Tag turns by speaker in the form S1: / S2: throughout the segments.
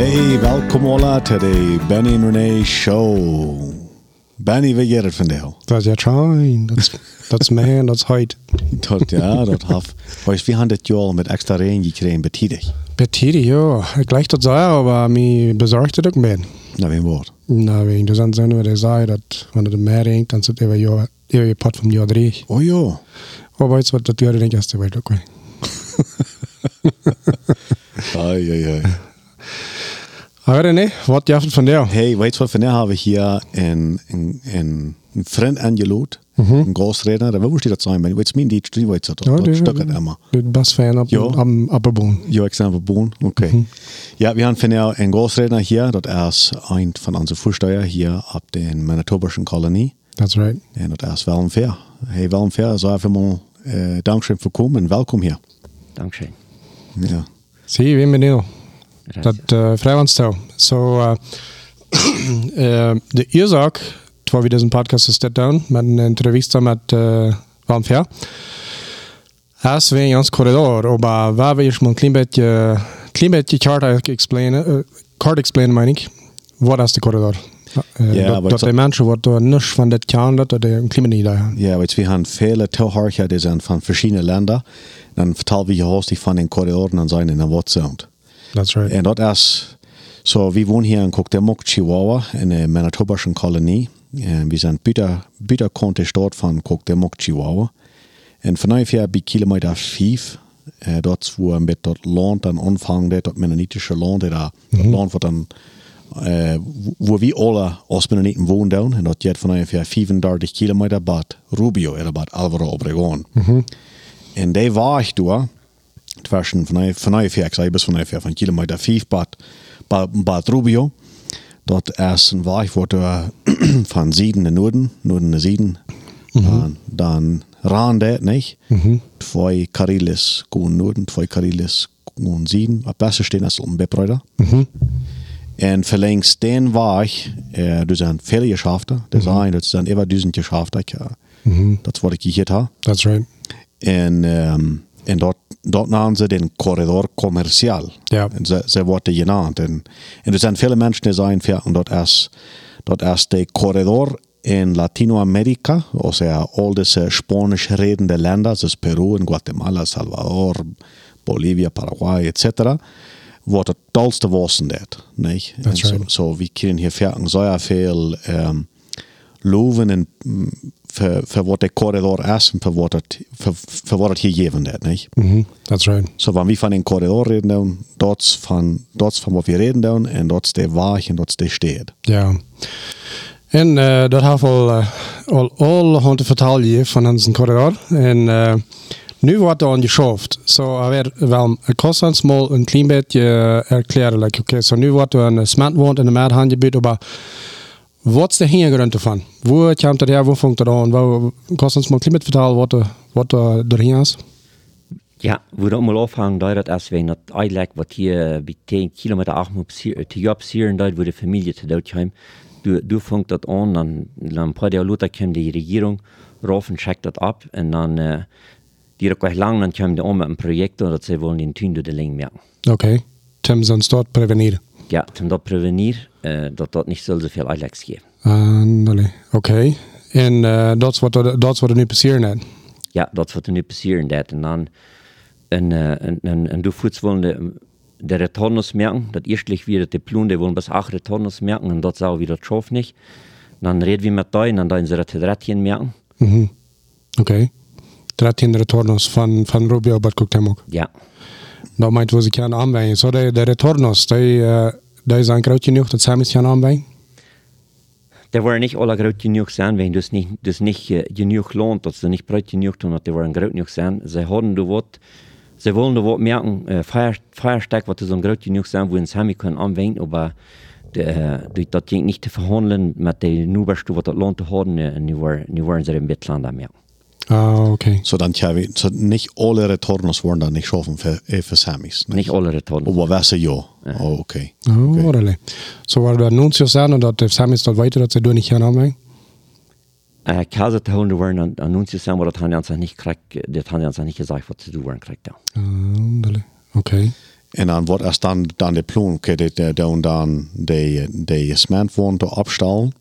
S1: Hey, welkom alla till the Benny and Renee show. Benny, vad gör det för dig?
S2: Dat is ja dat is mij, dat is heute.
S1: Dat, ja, dat haf. Weißt, wir haben das Jahr mit extra Regen gekriegt, betidig.
S2: Betiri, ja. Gleich dat zei, aber mir besorgt het ook ben.
S1: Na, wie Wort.
S2: Nou, weet je, dus dan zijn we de zei dat wanneer de meer ringt, dan zit even jaar, even je pot van jaar drie.
S1: Oh ja.
S2: Maar weet je wat, dat duurde denk ik als de weet ook Maar René, wat jaft van jou?
S1: Hey, weißt du, von der habe ich hier einen, einen, einen einen Freund angelobt, einen Großredner, da wusste ich das sein, wenn du mein die die weißt du,
S2: Ja,
S1: dort
S2: die-
S1: stockert immer.
S2: De bas fan op,
S1: Ja.
S2: am Appenboom.
S1: Ja, ich sage Bohnen, okay. Ja, wir haben von der einen Großredner hier, das ist ein von unseren Vorsteuer hier ab den Manitobischen Kolonie.
S2: That's right.
S1: En dat is wel een fair. Hey, wel een fair. Zo even mal uh, dankzij voor komen en welkom hier.
S3: Dankeschön.
S1: Ja.
S2: Zie, bienvenido. Dat uh, vrijwaanstel. So, uh, uh, de oorzaak waar we deze podcast is dit doen, met een entrevista met uh, Van Ver. Als we in ons corridor, maar waar we eerst een klein beetje, klein beetje kort eigenlijk explainen, kort explainen meine ik, wat is de corridor?
S1: Ja,
S2: dat, dat de mensen wat er niks van dit kan, dat er een klein beetje daar.
S1: Ja, weet je, we hebben viele Tauhorcher, die zijn van verschillende Länder. Dan vertellen we je hoogst van den Korridoren en zijn in een wat zijn.
S2: That's right.
S1: En dat is, so, we wohnen hier in Cuauhtémoc, Chihuahua, in der Manitobischen Kolonie. En we zijn buiten, buiten Konte Stadt van Cuauhtémoc, Chihuahua. En van ungefähr bij kilometer 5, äh, dort wo mit dort Land dann anfangen, dort mennonitische Land, da das Land wird dann, äh, wo- wo wir alle als Mennoniten wohnen, und dort geht von ungefähr 35 Kilometer Bad Rubio, oder Bad Alvaro Obregón. En daar war ich da, ich sage bis von ungefähr von Kilometer 5 Bad, Bad, Bad Rubio. Dort erst war ich wurde von Süden in Norden, Norden in Süden. Dann, dann ran der nicht. Zwei Karilis gehen Norden, zwei Karilis gehen Süden. Am besten stehen als um Bebräuter. En verlängst den war ich, äh, du sind viele Geschäfte, das ein, das sind über 1000 Geschäfte, ja. Das was ich gehört habe.
S2: That's right.
S1: En, um, en dort, dort namen ze den Korridor Kommerzial.
S2: Ja.
S1: Ze, ze worden genannt. En, en er zijn veel mensen die zijn van dat is, dat is de Korridor in Latinoamerika, o sea, all diese Spanisch redende Länder, das ist Peru, en Guatemala, Salvador, Bolivia, Paraguay, etc., wordt het tolste wassen dat. Nicht?
S2: That's
S1: so,
S2: right.
S1: so, we kunnen hier sehr veel um, loven en mm, voor, voor wat de corridor is en voor wat het, voor, voor wat het hier geven dat, niet?
S2: Mhm. That's right.
S1: So, wanneer we van een corridor reden, dan, is van, dat is van wat we reden dan, en dat is de waag en dat is de steed.
S2: Ja. En uh, dat heeft al, uh, al, al honderd vertalen van onze corridor. En uh, nu wordt aan geschaft. So, er werd wel kostens mal een klein beetje erklären. Like, okay, so nu wordt er een smart woont in de maathandgebied, maar wat is de hintergrond ervan? Wo komt het her, wo funkt het aan? Wo, kostens mal een klein beetje vertalen wat er, wat er doorheen is?
S3: Ja, wo dat mal afhangen, dat dat als wij dat eigenlijk wat hier bij 10 kilometer af moet te job zien, dat wo de familie te dood zijn. Du, du fangt dat aan, dan, dan een paar jaar later komt die regering rauf en checkt dat ab en dan uh, die ook lang, dan komt die om met een project dat ze willen in tuin door de lijn merken.
S2: Oké. Okay. Tim zijn stort prevenieren.
S3: Ja, om dat prevenir, uh, dat dat niet zoveel uitleg geeft.
S2: Oké. Okay. En uh, dat is wat er, dat is nu passeren net.
S3: ja, dat wat er nu passieren dat. En dan, en, uh, en, en, en du voets wollen de, de Retornos merken, dat eerstlich wieder die Plun, die wollen bis acht Retornos merken, und dort sau wieder schaff nicht. Dann reden wir mit da, und dann das Rädchen merken.
S2: Mhm. Okay. 13 retornos van, van Rubio Bad Cuauhtémoc.
S3: Ja,
S2: Dat meint, wo sie kan aanbrengen. So, de, de retornos, die, uh, die zijn groot genoeg dat zij kan aanbrengen?
S3: der waren nicht alle groot genug sein, wenn das nicht, das nicht uh, genug lohnt, dass sie nicht breit genug tun, dass die waren groot genug sein. Sie haben da was, sie wollen da was merken, äh, Feuer, Feuersteig, was so groot genug sein, wo sie Sami können anwenden, aber dat ging nicht te verhandeln mit den Nuberstu, was das lohnt zu haben, und nu waren, sie im Bettland merken.
S2: Ah. Okay.
S1: So, dann, we- so nicht alle Retornos wollen dann nicht schaffen für, für Samis. Nicht?
S3: Nicht alle Retornos.
S1: Aber was ja. Oh, okay.
S2: Oh, okay. orale. So, waar de annuncios zijn en dat de samis weten dat ze doen niet gaan aanbrengen?
S3: Äh, Kase te houden waren an, an uns zusammen, aber das haben die uns nicht gekriegt, das haben die uns nicht gesagt, was zu tun waren, kriegt. Ja.
S2: Andale. Oké. Okay.
S1: En dan wordt als dan, dan de ploen, kun je dan, dan de, de cement woont te opstellen.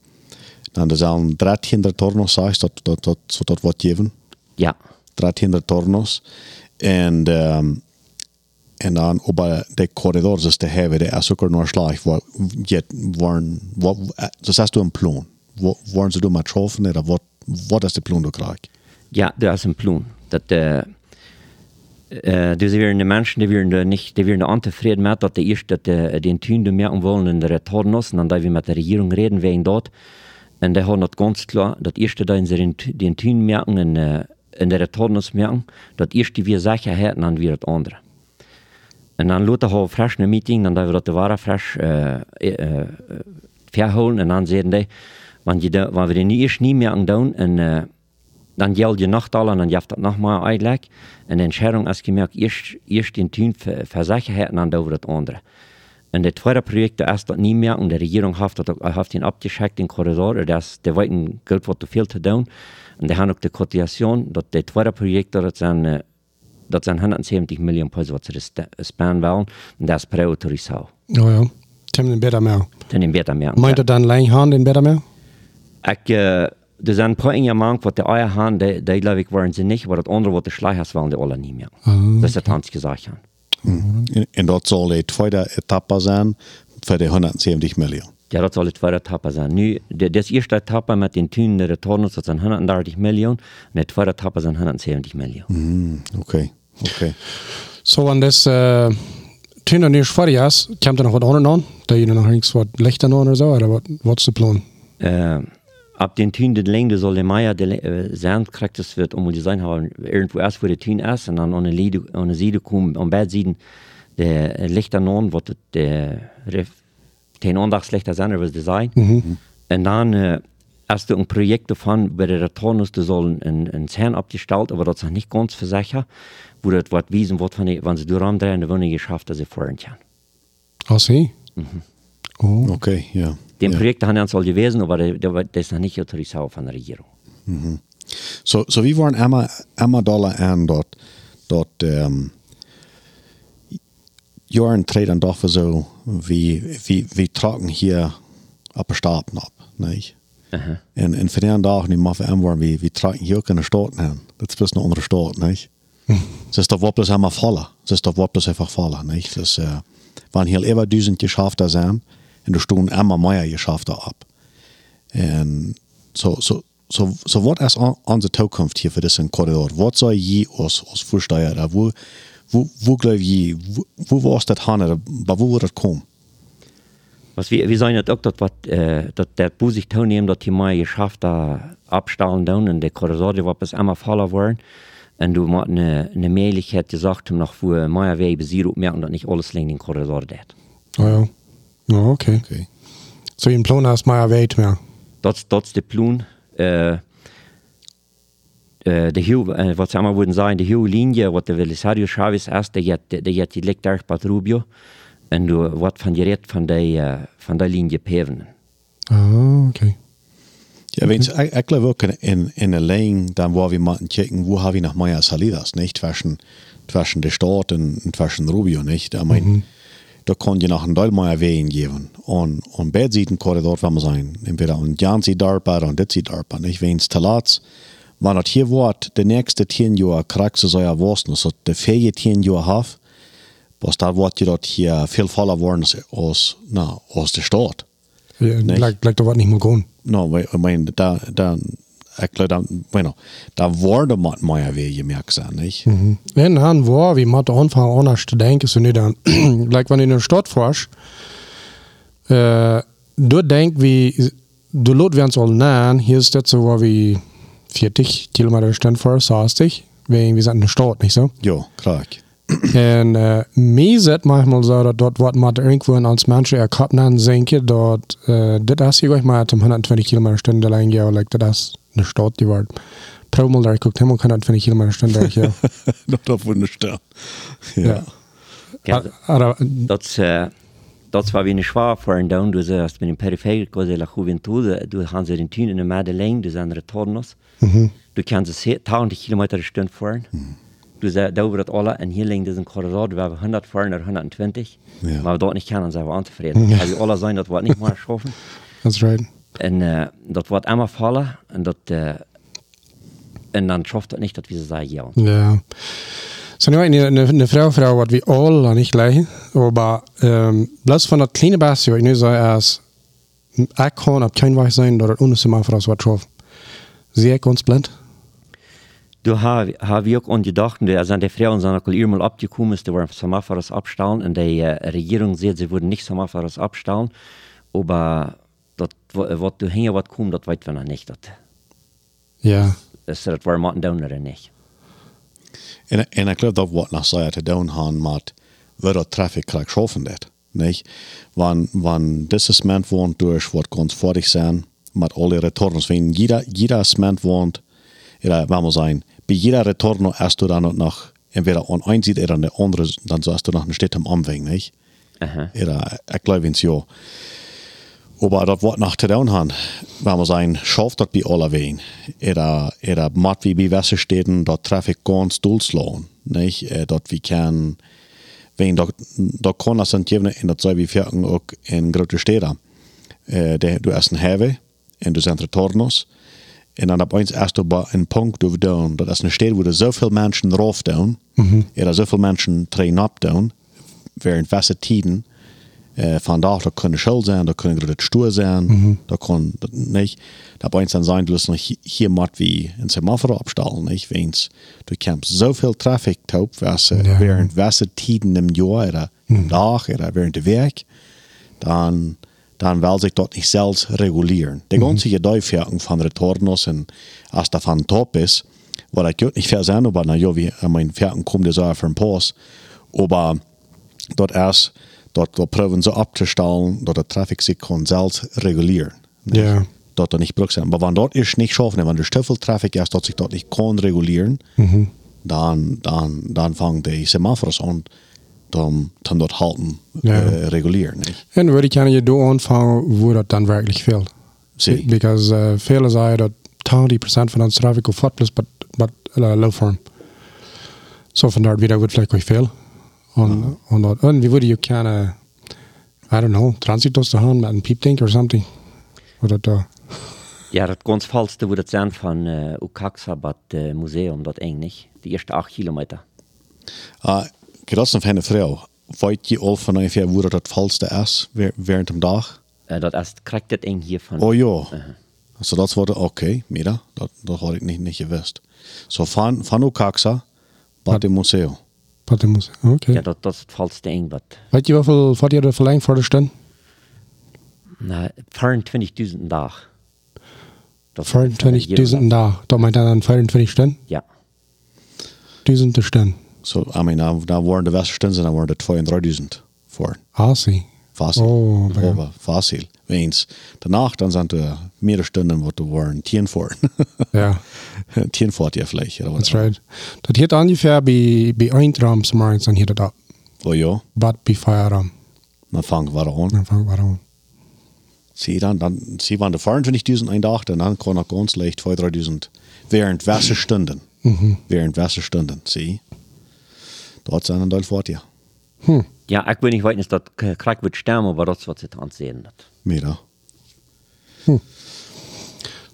S1: Dan er zijn 1300 tornos, zeg dat, dat, dat, dat wordt geven.
S3: Ja.
S1: 1300 tornos. En, um, en dan op de corridor, dus de hebben, de is ook nog slag, waar, je, waren, wat, dus hast du een ploen. Waren ze door maar troffen, of wat, wat is de ploen du krijgt?
S3: Ja, dat is een ploen. Dat, uh, uh, dus er de mensen die werden niet, die werden ontevreden met dat de eerst dat de, de tuin de meer willen in de retornos, en dan dat we met de regering reden wegen dat. En die hadden dat ganz klar, dat eerste dat in den tuin merken in, uh, in de retornos merken, dat eerst die wir zeggen hätten, dan weer het andere. En dan laten we fresh een meeting, dan dat we dat de ware fresh uh, uh, verholen, en dan zeiden die, want je, wanneer we die eerst niet merken doen, en uh, dan geld je nacht al en dan jeft dat nog maar uitleg. En de entscheidung is gemerkt, eerst, eerst in tuin verzeggen en dan over het andere. En de tweede project is dat niet meer, en de regering heeft dat ook heeft ihn abgecheckt in corridor, dat de weten geld wat te veel te doen. En die hebben ook de quotation, dat de tweede project, dat zijn, uh, dat zijn 170 miljoen pesos wat ze sparen willen, en dat is pre-autorisaal.
S2: Oh ja, ten in beter meer.
S3: Ten in beter meer.
S2: Meint dat dan lang hand in beter meer?
S3: Ik, uh, er zijn een paar jaar wat de eigen gaan, die, die geloof ik waren ze niet, maar het andere wat de slagers waren, die alle niet meer.
S2: Ah,
S3: Dat is het Hans gezegd. Ja.
S1: En, en dat zal de tweede etappe zijn voor de 170 miljoen.
S3: Ja, dat zal de tweede etappe zijn. Nu, de, de eerste etappe met den de retornos, dat zijn 130 miljoen, en de tweede etappe zijn 170 miljoen.
S1: Mm, Oké, okay. oké. Okay.
S2: So, an das äh, tuin er nicht fertig ist, kommt da noch was anderes an? Da ihr noch nichts was Lichter an oder so, oder was, ist der Plan?
S3: Äh, ab den Tün de Länge soll der Meier de äh, Sand kriegt es wird um die sein haben irgendwo erst wo der Tün ist und dann ohne Lied ohne Siede kommen am Bett sehen der Lichter non wird der den Ondagslichter sein was Design
S2: Mhm.
S3: und dann äh, erst ein Projekt davon bei der Retornus die sollen ein, ein Zahn abgestellt aber das ist noch nicht ganz versichert wo das Wort wiesen wird von wenn sie durchdrehen dann werden geschafft dass sie vorhin können
S2: Ah, sie? Oh.
S1: Oké, okay, ja.
S3: den
S1: ja.
S3: Projekt haben es al gewesen aber das ist noch nicht autorisiert von der Regierung
S1: So, so wie waren Emma, Emma Dollar an dort, dort, um, Joren treden doch so, wie, wie, wie tragen hier ab Staaten ab, nicht?
S3: Aha.
S1: En, en voor die hem worden, wie, wie tragen hier ook in de staat aan. Dat is best een andere staat, niet? Het is toch wat plus helemaal vallen. Het is toch wat plus einfach vallen, niet? Dus, uh, waren hier über duizend geschafter zijn, en er stonden immer meer geschafter ab. En so, so, so, so wat is on, onze toekomst hier voor deze corridor? Wat zou je als, als voorsteller, wo, wo, wo geloof je, wo, wo was dat gaan, maar wo wordt het komen?
S3: Was wir, wir sagen auch, dass, wat, äh, dass der Bus sich nehmen, dass die mal geschafft da abstellen down und der Korridor, die war bis einmal voller worden. Und du hast eine, eine Möglichkeit gesagt, um nach wo mehr Wege besiedelt merken, dass nicht alles in den Korridor geht.
S2: Ah, ja. Ja, okay.
S1: Okay.
S2: So, im Plan ist mehr weit mehr.
S3: Das, das ist der Plan. Äh, äh, de heel, äh, wat zeg maar worden zijn, de hele linie, wat de Belisario Chavez is, die heeft, die heeft die ligt erg bij Rubio. En du wat van die red van die, uh, van die linie peven.
S2: Ah, okay.
S1: Ja, wenn ich, ich glaube auch in, in der Länge, dann wo wir mal checken, wo haben wir noch mehr Salidas, nicht? Zwischen, zwischen der Stadt und, und zwischen Rubio, nicht? Ich meine, da kann je noch ein Teil mehr Wehen geben. Und, und beide Seiten kann dort wenn man sein. Entweder ein Jan sieht darpa und das sieht darpa, nicht? Wenn es Talats, wenn das hier wird, der nächste zehn Jahre kriegst du so ja was, so der vier zehn Jahre hat, was da wird ja dort hier viel voller worden aus der Stadt.
S2: Ja,
S1: Nicht?
S2: Bleibt, bleibt was nicht mehr gehen.
S1: No, we- I mean, da, da, geloof dat, bueno, da worden wat meer weer gemerkt zijn, niet?
S2: Mhm. En dan war, wie man anfangen anders zu denken, so nicht dann, like wenn du in der Stadt fährst, äh, du denkst, wie, du lot werden soll nein, hier ist das so wie 40 Kilometer vor, 60, wegen wir sind in der Stadt, nicht so?
S1: Ja, klar.
S2: En uh, mir zet manchmal so, dass dort wat man irgendwo als Menschen erkannt haben, denke, dort, uh, das ist ja mal zum 120 Kilometer Stunde lang, ja, like, das ist eine Stadt, die war, Promal da guckt, haben 120 Kilometer Stunde, ja.
S1: Dat dat voor de staan.
S2: ja.
S3: Ja,
S2: Aber,
S3: dat, uh, dat was wie voor een down. Als met een periferie cosa la juventud, du haben sie den Tün in der Madeleine, du sind Retornos. Du kannst sie 1000 Kilometer die Stunde fahren. Du sagst, da wird alle, und hier liegen diesen Korridor, wir haben 100 fahren oder 120.
S1: Ja.
S3: Maar we dat niet kennen, zijn we ontevreden. Ja. alle zijn dat we het niet meer schaffen.
S2: That's right.
S3: En uh, dat wordt immer vallen. En, dat, uh, en dan schafft niet dat we ze zeggen ja.
S2: Ja. Så nu är det en fråga för att vi alla nicht gleich, aber ähm, bloß von der kleinen Basis, ich so als ich kann ab kein Weich sein, dass das unnötig für das was drauf. Sie ist ganz blind.
S3: Du har, har vi ook ongedacht, de zijn de vrouwen zijn ook al eenmaal opgekomen, ze waren Samafaras abstellen en de uh, regering zegt, ze worden niet Samafaras abstellen, aber dat, wat du hingen wat komt, dat weten we nog niet. Dat,
S2: Ja.
S3: dus dat waren matten down er niet.
S1: En, en dat wat nog zei te doen gaan met waar dat traffic krijgt schaffen dat. Niet? Want, want dieses Moment woont durch wat ganz fertig zijn met alle returns. Wenn jeder, jeder Moment woont, oder wenn man sagen, bei jeder Returno hast du dann noch entweder an ein Seite oder an der andere, dann so hast du noch eine Stadt am Anfang, nicht?
S3: Aha.
S1: Oder, ich glaube, ins ja. Aber das wird nach der Wenn schafft das bei aller Wegen. Oder, oder macht wie bei Wasserstädten, dort Traffic ganz durchslagen, nicht? Äh, Dort wie kann, wenn da, da kann das dann geben, in der Zeit wie Vierten auch in große Städte. Äh, der, du hast ein Hewe, und du sind Retornos, und dann ab eins erst du einen Punkt du down, dat is een stad wo er zoveel mensen drauf down, mm -hmm. er zoveel mensen trainen up down, während vaste tiden, äh, vandaag dat kunnen schuld zijn, dat kunnen grote stoer zijn, mm -hmm. dat kan dat niet. Dat bij dan zijn, du nog hier mat wie een semaphore opstellen, niet? Weens du kämpfst zoveel traffic top, was uh,
S2: Ja.
S1: während vaste tiden im Jahr oder im Dag oder während der Werk, dann dann will sich dort nicht selbst regulieren. Die ganze Gedäufjagd von Retornos und als von top ist, weil ich gut nicht fair sein, aber na ja, wie äh, mein Pferden kommt, der soll für ein Pass, aber dort erst, dort, dort probieren so abzustellen, dort der Traffic sich kann selbst regulieren.
S2: Ja.
S1: Dort er nicht braucht sein. Aber wenn dort ist nicht schaffen, wenn der Stoffeltraffic erst dort sich dort nicht kann regulieren, dann, dann, dann fangen die Semaphores an, dann, dann dort halten,
S2: Ja.
S1: äh, regulieren. Nicht?
S2: En würde ich gerne do anfangen, wo das dann wirklich fehlt.
S1: Zie.
S2: Because uh, viele sagen, dass 20% von uns Traffic auf Fort ist, but, but uh, low form. So von dort wieder wird vielleicht euch viel. Und, und, dort- und wie würde ich gerne, I don't know, Transitos zu haben mit einem Piepdink oder something. Oder da.
S3: Ja, dat ganz falste wo dat zijn van uh, Ukaxabat uh, museum, dat eng niet. De eerste acht kilometer.
S1: Uh, dat is een vrouw. Weet je al van ongeveer hoe dat het valste is weer- während dem dag?
S3: Uh, dat is, krijgt dat eng hier van.
S1: Oh ja. Also das wurde okay, mira, das, das hatte ich nicht, nicht gewusst. So von, von Ukaxa, bei dem Museum.
S2: Wat er. Oké.
S3: Ja, dat, dat is het valste eng wat.
S2: Weet je hoeveel wat je er verlengd voor de stund?
S3: Na, 24.000 dag. Dat is
S2: 24.000 een dag. Dat meint dan 24 Stunden?
S3: Ja.
S2: Duizenden Stunden.
S1: So, I mean, da, da waren die Westerstunden, da waren die 2.000 vor.
S2: Ah, zie.
S1: Fácil.
S2: Oh, ja.
S1: Aber fácil. Weens. Danach, dann sind die mehrere Stunden, wo du waren 10 vor.
S2: Ja,
S1: 10 vor ja vielleicht. Oder
S2: that's right. Dat heet ungefähr bij, bij Eindram morgens dan heet dat.
S1: Oh ja,
S2: Bad bij Feierabend.
S1: dann fangen wir an.
S2: Dan vang waarom.
S1: Sie dann, dann, sie waren die 24.000 ein Tag, dann kann er ganz leicht 2.000, 3.000 während Wasserstunden. Während Wasserstunden, sie. Dort sind ein Teil fort, ja.
S2: Hm.
S3: Ja, ik weet niet wat is dat k- krijg wordt stemmen, maar dat is wat ze het aan het zien. Dat.
S1: Mira.
S2: Dat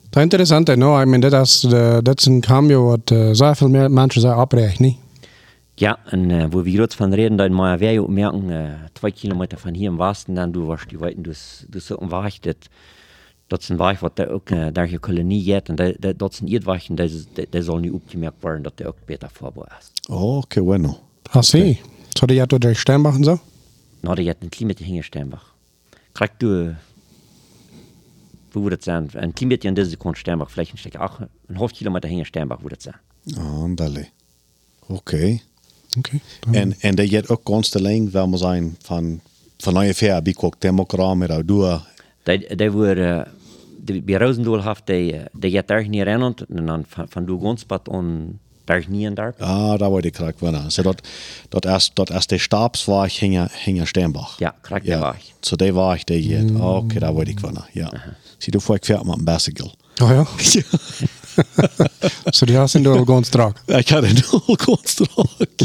S2: is interessant, no? I mean, dat is, de, dat is een cambio wat uh, zo veel meer mensen zijn oprecht, niet?
S3: Ja, en uh, wo wir jetzt von reden, dann mal wir ja merken, uh, zwei Kilometer von hier im Westen, dann du warst die weiten, du du so ein das dat is een weg wat daar ook uh, daar je kolonie heeft en dat, dat, dat is een eetweg en dat, is- dat, dat zal nu opgemerkt worden dat hij ook beter voorbereid is.
S1: Oh, qué bueno.
S2: Ah, zie. Zou die door de Steinbach en zo?
S3: Nou, die heeft een klein beetje Hingersteinbach. Krijgt du, wo würde das sein? Ein bisschen in diese Sekunde Steinbach, vielleicht ein Stück auch, ein halb Kilometer Hingersteinbach würde das sein.
S1: Andale. Oké.
S2: Oké.
S1: En, en dat je ook lang, wil maar zijn, van, van ongeveer, bij kok democraat met
S3: die, bei Rosendahl haft, die, äh, die geht daar niet rennen en dan van, van du Gonspad on daar niet in daar.
S1: Ah, da wollte ich gerade gewinnen. So, dort, dort erst, dort erst der Stabswag hinger, hinger Sternbach.
S3: Ja, korrekt, der war ich.
S1: So, der war ich, der hier. Ah, okay, da wollte ich gewinnen, ja. Sieh du vor, ich fährt mit dem Bicycle.
S2: Oh ja? Så de har sin dør gående strak.
S1: Jeg kan det nå konstrak.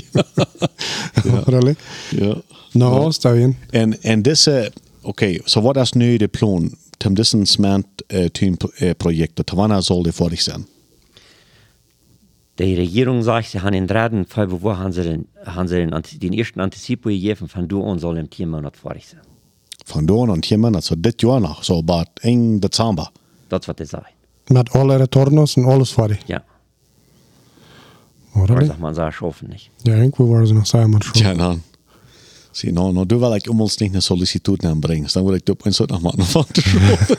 S2: Ja. Really?
S1: ja.
S2: No, Stavien.
S1: En, en disse, ok, så vad är nu det plan till dessa smänt uh, tynprojekter, till vad soll det för sen?
S3: Die Regierung sagt, sie haben in drei, fünf Wochen haben sie den, haben sie den, den ersten Antizipo gegeben, von du an soll im vier Monat fertig sein.
S1: Von då und hier man, also dit Jahr noch, so bald eng Dezember.
S3: Das wird das sagen.
S2: Met alle retornos en alles fertig.
S3: Ja.
S2: Really?
S3: sagt man, sagt schaffen nicht.
S2: Ja, irgendwo waren ze nog samen met
S1: Ja, dan. Zie, nou, nou, du wil ik om ons niet een sollicitude aanbrengen. Dan wil ik op een soort nog van te schrijven.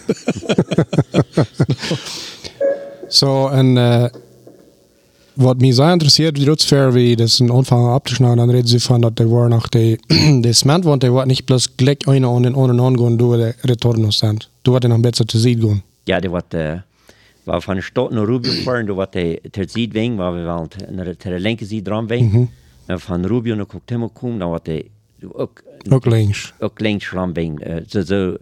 S2: So, en uh, wat mij zo interesseert, wie dat ver wie das in Anfang abzuschneiden, dann reden sie von, dass die war nach die, die Cement, want die war nicht bloß gleich einer an den anderen angehen, du die Retornos sind. Du war noch besser zu sehen gehen.
S3: Ja, die wat, uh, waar van de stad naar Rubio fahren, du wat de ter Zuidweg, waar we wel ter, ter linker Zijde dran wegen. En van Rubio naar Coctemo komen, dan wat de ook,
S2: Ook links.
S3: ook links ran wegen. Zo, zo,
S2: So,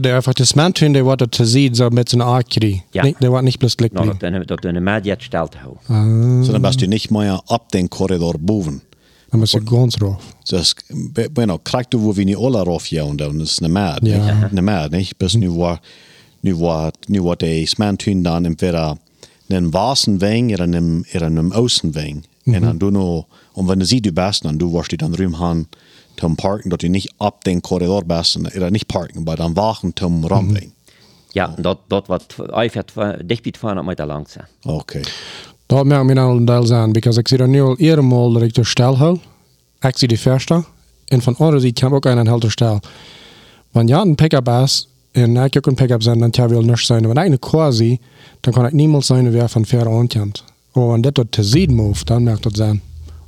S2: der einfach das Cement, der war da zu sehen, so mit so einer Akri.
S3: Ja.
S2: Nee, der war nicht bloß gleich
S3: nou,
S2: blieb.
S3: dat, een mediat stelt houden.
S1: So, dann bist du nicht mehr ab den Korridor boven.
S2: Muss ich ganz drauf.
S1: Dus, be- bueno, krijgt du wo wir niet alle rauf ja und dann ist ne mad.
S2: Ja.
S1: nicht? Ne mad, nicht? Bis nu war, nu war, nu war der Smantun dann entweder einen Wasenweng oder einen, oder einen Außenweng. Und dann du noch, und wenn du sie du bist, dann du warst die dann rühm han, zum Parken, dass du nicht ab den Korridor bist, oder nicht parken, aber dann wachen zum Ramweg.
S3: Ja, en dat, dat wat einfach dicht bij 200 meter lang zijn.
S1: Okay.
S2: Da merkt mir noch ein Teil sein, because ich sehe nur eher mal, dass ich durch Stall halte. Ich sehe die Fährste. Und von anderen Seite kann auch einer halt durch Stall. Wenn ja ein Pickup ist, und ich auch ein Pickup sein, dann kann ich nicht sein. Wenn ich eine quasi, dann kann ich niemals sein, wer von Fähre ankommt. Aber wenn das dort zu sehen muss, dann merkt das sein.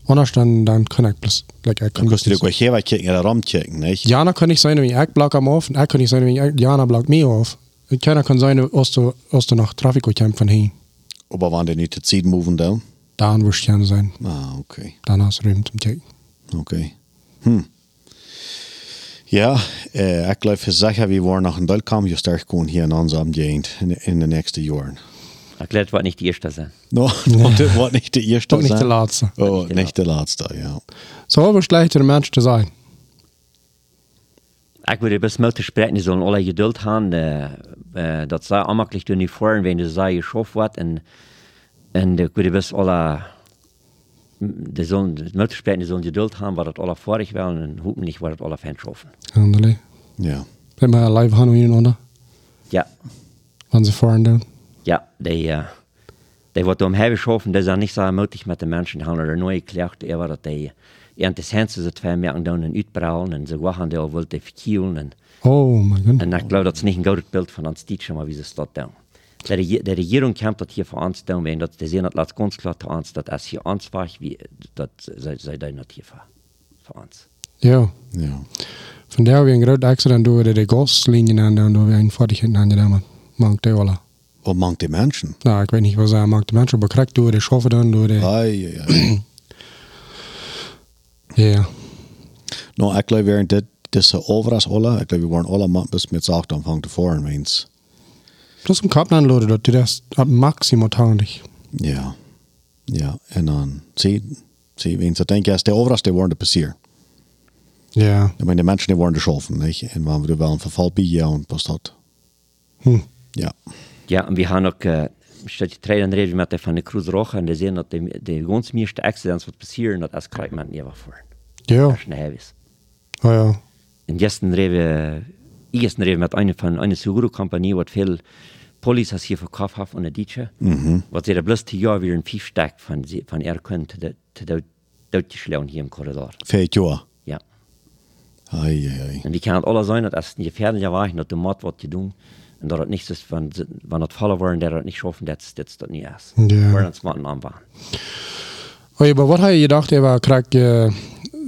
S2: Anders dann, dann kann ich bloß, like, ich
S1: Dann
S2: kann
S1: kannst du dir gleich hier kicken oder rumkicken, nicht?
S2: Jana kann nicht sein, wie ich block am auf, und ich kann nicht sein, wie ich, Jana blockt mich auf. Und keiner kann sein, als du, als du nach kommst von hier.
S1: Aber wenn du nicht zu ziehen moven dann?
S2: Dann wirst du gerne sein.
S1: Ah, okay.
S2: Dann hast du Raum zum Kicken.
S1: Okay. Hm. Ja, ik geloof zeggen, we worden nog een deel komen, je sterk gewoon hier in ons amgeend in, in de nächste jaren.
S3: Ik let wat niet de eerste zijn.
S1: No, want dit wordt niet de eerste
S2: Doch nicht der Letzte.
S1: Oh,
S3: Nicht der
S1: nicht de laatste, ja.
S2: So aber schlechter Mensch zu sein.
S3: Ik wil best met te spreken, die zullen alle geduld hebben. Uh, uh, dat zij aanmakkelijk doen niet voor, wanneer zij geschoft wordt. En, en ik wil best alle... Die zullen, met te spreken, die zullen geduld hebben, waar dat alle vorig wel. En hoeven niet waar het alle schoffen.
S2: Handelig.
S1: Ja.
S2: Wenn wir live haben und oder?
S3: Ja,
S2: Wenn sie fahren dann.
S3: Ja, die... Uh, die wordt om hebben geschoffen, dat is dan niet zo moeilijk met de mensen. Die hebben er nooit geklecht, eer dat die... Ja, das haben sie zwei merken dann und uitbraulen und so waren die auch wollte verkielen und
S2: Oh mein Gott.
S3: En ik geloof dat is niet een goed beeld van ons teacher, maar wie ze dat doen. De, regi- de regering kan dat hier voor ons doen, en dat ze zien dat laat ganz klar voor ons, dat als je ons wacht, wie, dat zij, zij dat hier voor, voor ons.
S2: Ja.
S1: Ja.
S2: Von der haben wir ein großes Accident durch die Gaslinien an, und da wir einen fertig hinten angedämmert. Mag der
S1: mangt die Menschen?
S2: Na, ich weiß nicht, was er mag. Der Mensch aber kriegt durch die Schafe dann, durch die.
S1: Ai, ai, ai.
S2: Ja.
S1: no, geloof weer dit, deze overas alle, ik geloof we worden alle bis met zacht aanvang te voren, meens.
S2: Plus im Kaplan lode, dass die das ab Maximum tauglich.
S1: Ja. Ja, en dan, zie, zie, weens, ik denk, ja, de overas, die worden passier.
S2: Ja.
S1: Ik meine, de mensen die worden geschoven, niet? En waar we er wel een verval bij jou, was dat.
S2: Hm.
S1: Ja.
S3: Ja, en we gaan ook, uh, staat je trein reden met de van de Cruise Roche, en die zien dat de, de ganz meeste accidents wat passeren, dat als krijgt men niet wat voor.
S2: Ja.
S3: Dat is een heavies.
S2: Oh ja.
S3: En gestern reden, gestern reden met een van een Seguro-Compagnie, wat veel Police hier verkauft hat und Dietsche,
S1: Mhm.
S3: was sie da bloß die Jahr wieder ein Pfiffstack von, sie- von er könnte, zu deutschlauen hier im Korridor.
S1: Vijf jaar.
S3: Ja.
S1: Ai, ai, ai.
S3: En die kan het alle zijn dat als het niet gefährlicher war, dat de mat wat je doen, en dat het niks is van, van het vallen worden, dat het niet schaffen, dat dat is dat niet is.
S2: Ja.
S3: Waar het smatten aan waren.
S2: Aber was habe ich gedacht, Eva, krieg, äh,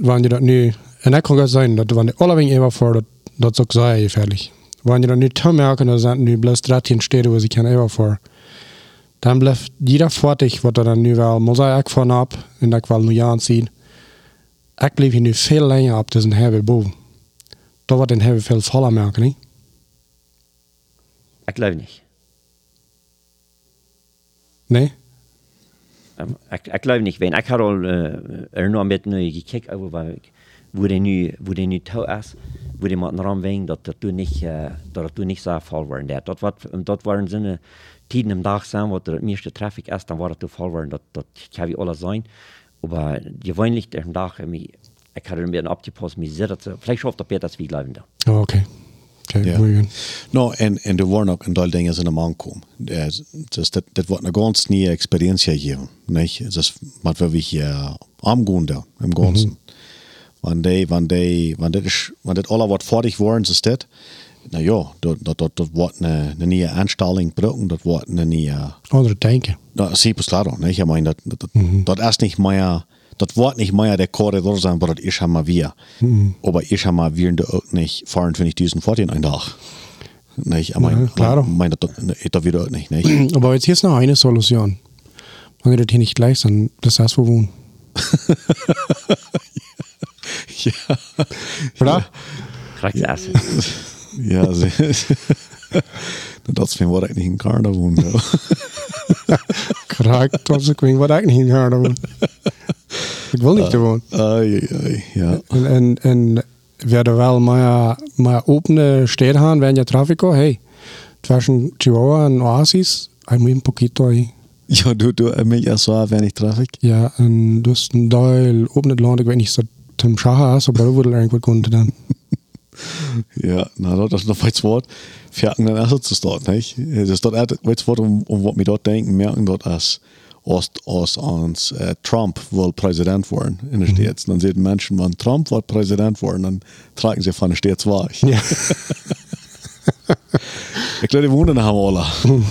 S2: wenn die das nu, und das kann gut sein, dass wenn die alle wegen Eva das, das ist auch sehr gefährlich. Wenn die das nicht merken, dass sind nu bloß 13 Städte, wo sie kein Eva vor, dann bleibt jeder fertig, was er dann nu wel, auch von ab, und das will nu ja anziehen. Ich bleibe hier nu viel länger ab diesen Hebel boven. Da wird den Hebel viel voller merken, nicht?
S3: Ik geloof niet.
S2: Nee?
S3: Ik, ik geloof niet. Ik had al uh, er nog met nu gekeken over waar ik, nu, die nu touw is, die met naar wegen dat dat toen niet, uh, dat het toen niet zo vol waren. Dat, dat, wat, dat waren zijn tijden am Tag zijn, wat er het meeste traffic is, dan war het te vol waren. Dat, dat kan wie alles zijn. Aber gewöhnlich am Tag, ich hatte mir abgepasst, mir sehr, vielleicht schafft er Peter das wie glauben.
S2: Oh, okay. Okay,
S1: Ja. No, en, en er waren ook een deel dingen hem aankomen. Dus dat, dat wordt een ganz nieuwe experientie hier. Niet? Dus wat we hier aangaan daar, im Ganzen. Wanneer die, wanneer, wanneer dit, is- wanneer dit alle wat fertig worden, is dat, nou ja, dat, dat, dat wordt een, een nieuwe aanstelling gebruiken, dat wordt een nieuwe,
S2: Andere denken.
S1: dat is super klaar, niet? Ich meine, dat, dat, dat is niet meer, dat wordt nicht mehr der Korridor sein, aber das ist schon mal wir. Aber ich habe mal wir auch nicht 24.000 vor den einen Tag. Nicht, ich meine,
S2: Ja,
S1: meine, das, das wieder auch nicht, nicht?
S2: Aber jetzt hier ist noch eine Solution. Wenn ihr das hier nicht gleich dann das heißt, wo wohnen.
S1: ja,
S2: Oder?
S3: Essen.
S1: ja, ze, dat wat ik niet in. Ja.
S2: Korrekt, dat is ik wat niet in doen. Ik wil niet gewoon.
S1: Ai, ai, ja.
S2: En, en, en werden wel maar, maar opene steden gaan, wenn ja Trafico, hey, zwischen Chihuahua und Oasis, hay muy poquito ahí.
S1: Ja, du, du, mich erst so, wenn ich Traffic.
S2: Ja, en dus een deel opene land, ik weet niet, dat Tim Schaha is, aber da wurde irgendwo gefunden dann.
S1: Ja, nou, dat is nog iets wat. Vierten dan erst zu starten, nicht? Das dort echt iets wat om, om wat mir dort denken, merken dort als Ost, Ost ons äh, Trump will Präsident worden in den States. Dann sehen Menschen, wenn Trump wird Präsident worden, dann tragen sie von den States weg.
S2: Ja,
S1: Ich glaube, die wohnen haben alle.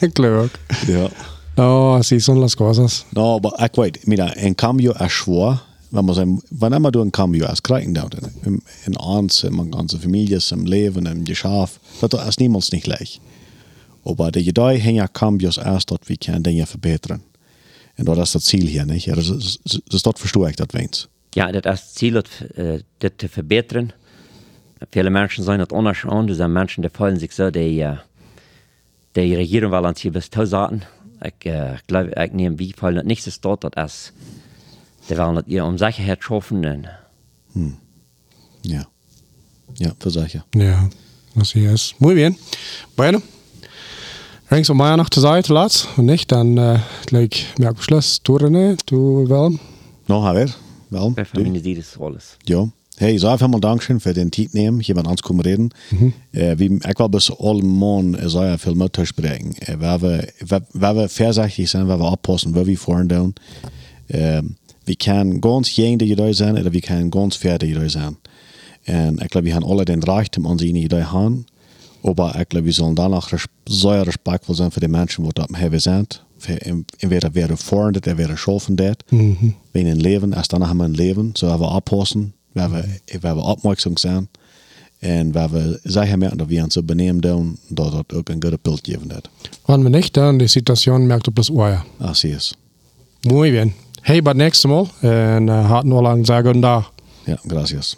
S2: ik geloof ook.
S1: Ja.
S2: No, así son las cosas.
S1: No, aber ich weiß, mira, ein Cambio ist schwer, wenn man sagen, wann immer du ein Cambio hast, kriegen da in, in uns, in meiner ganzen Familie, im Leben, im Geschäft, das ist niemals nicht leicht. Aber die Idee hängt Cambios erst, dass wir können Dinge verbessern. Und das ist das Ziel hier, nicht? Ja, das, ist, das, das dort verstehe ich das wenigstens.
S3: Ja, dat is het ziel, dat, uh, dit te verbeteren. Viele Menschen zijn anders aan. Er zijn mensen die voelen zich zo, die, uh, die regieren wel aan het bis zaten. Ik uh, geloof, ik neem wie voelen het niet zo staat, dat is, die willen het hier om zekerheid schaffen. En,
S1: Ja. Ja, für solche.
S2: Ja, así es. Muy bien. Bueno, Rings om mij nog te zijn te laat. Niet, dan uh, gelijk merk beschluss. Du René, du Willem.
S1: No, Javier, wel.
S3: bij familie die is alles.
S1: Ja. Hey, so einfach mal Dankeschön für den Zeit nehmen, hier mit uns kommen reden. Äh, wie, ich will bis alle Morgen äh, so ja viel mit sprechen. Äh, weil wir, weil- weil wir vorsichtig sein, weil wir aufpassen, wo wir fahren down. Äh, wir können ganz jene Idee sein, oder wir können ganz fertig Idee sein. Und ich glaube, wir haben alle den Reichtum an seine Idee haben. Aber ich glaube, wir sollen danach sehr respektvoll sein für die Menschen, die dort hier sind. Entweder wer fahren das, wer schaffen das.
S2: Mhm.
S1: Wenn ein Leben, erst danach haben wir ein Leben. So haben wir waar we, waar we aufmerksam zijn. En waar we zeggen merken dat we ons zo benemen doen, dat dat ook een goede beeld geven heeft.
S2: Wenn wir nicht, dann die Situation merkt op das Ohr.
S1: Así es.
S2: Muy bien. Hey, bis nächstes Mal. Und uh, hatten wir lang sehr guten Tag.
S1: Ja, gracias.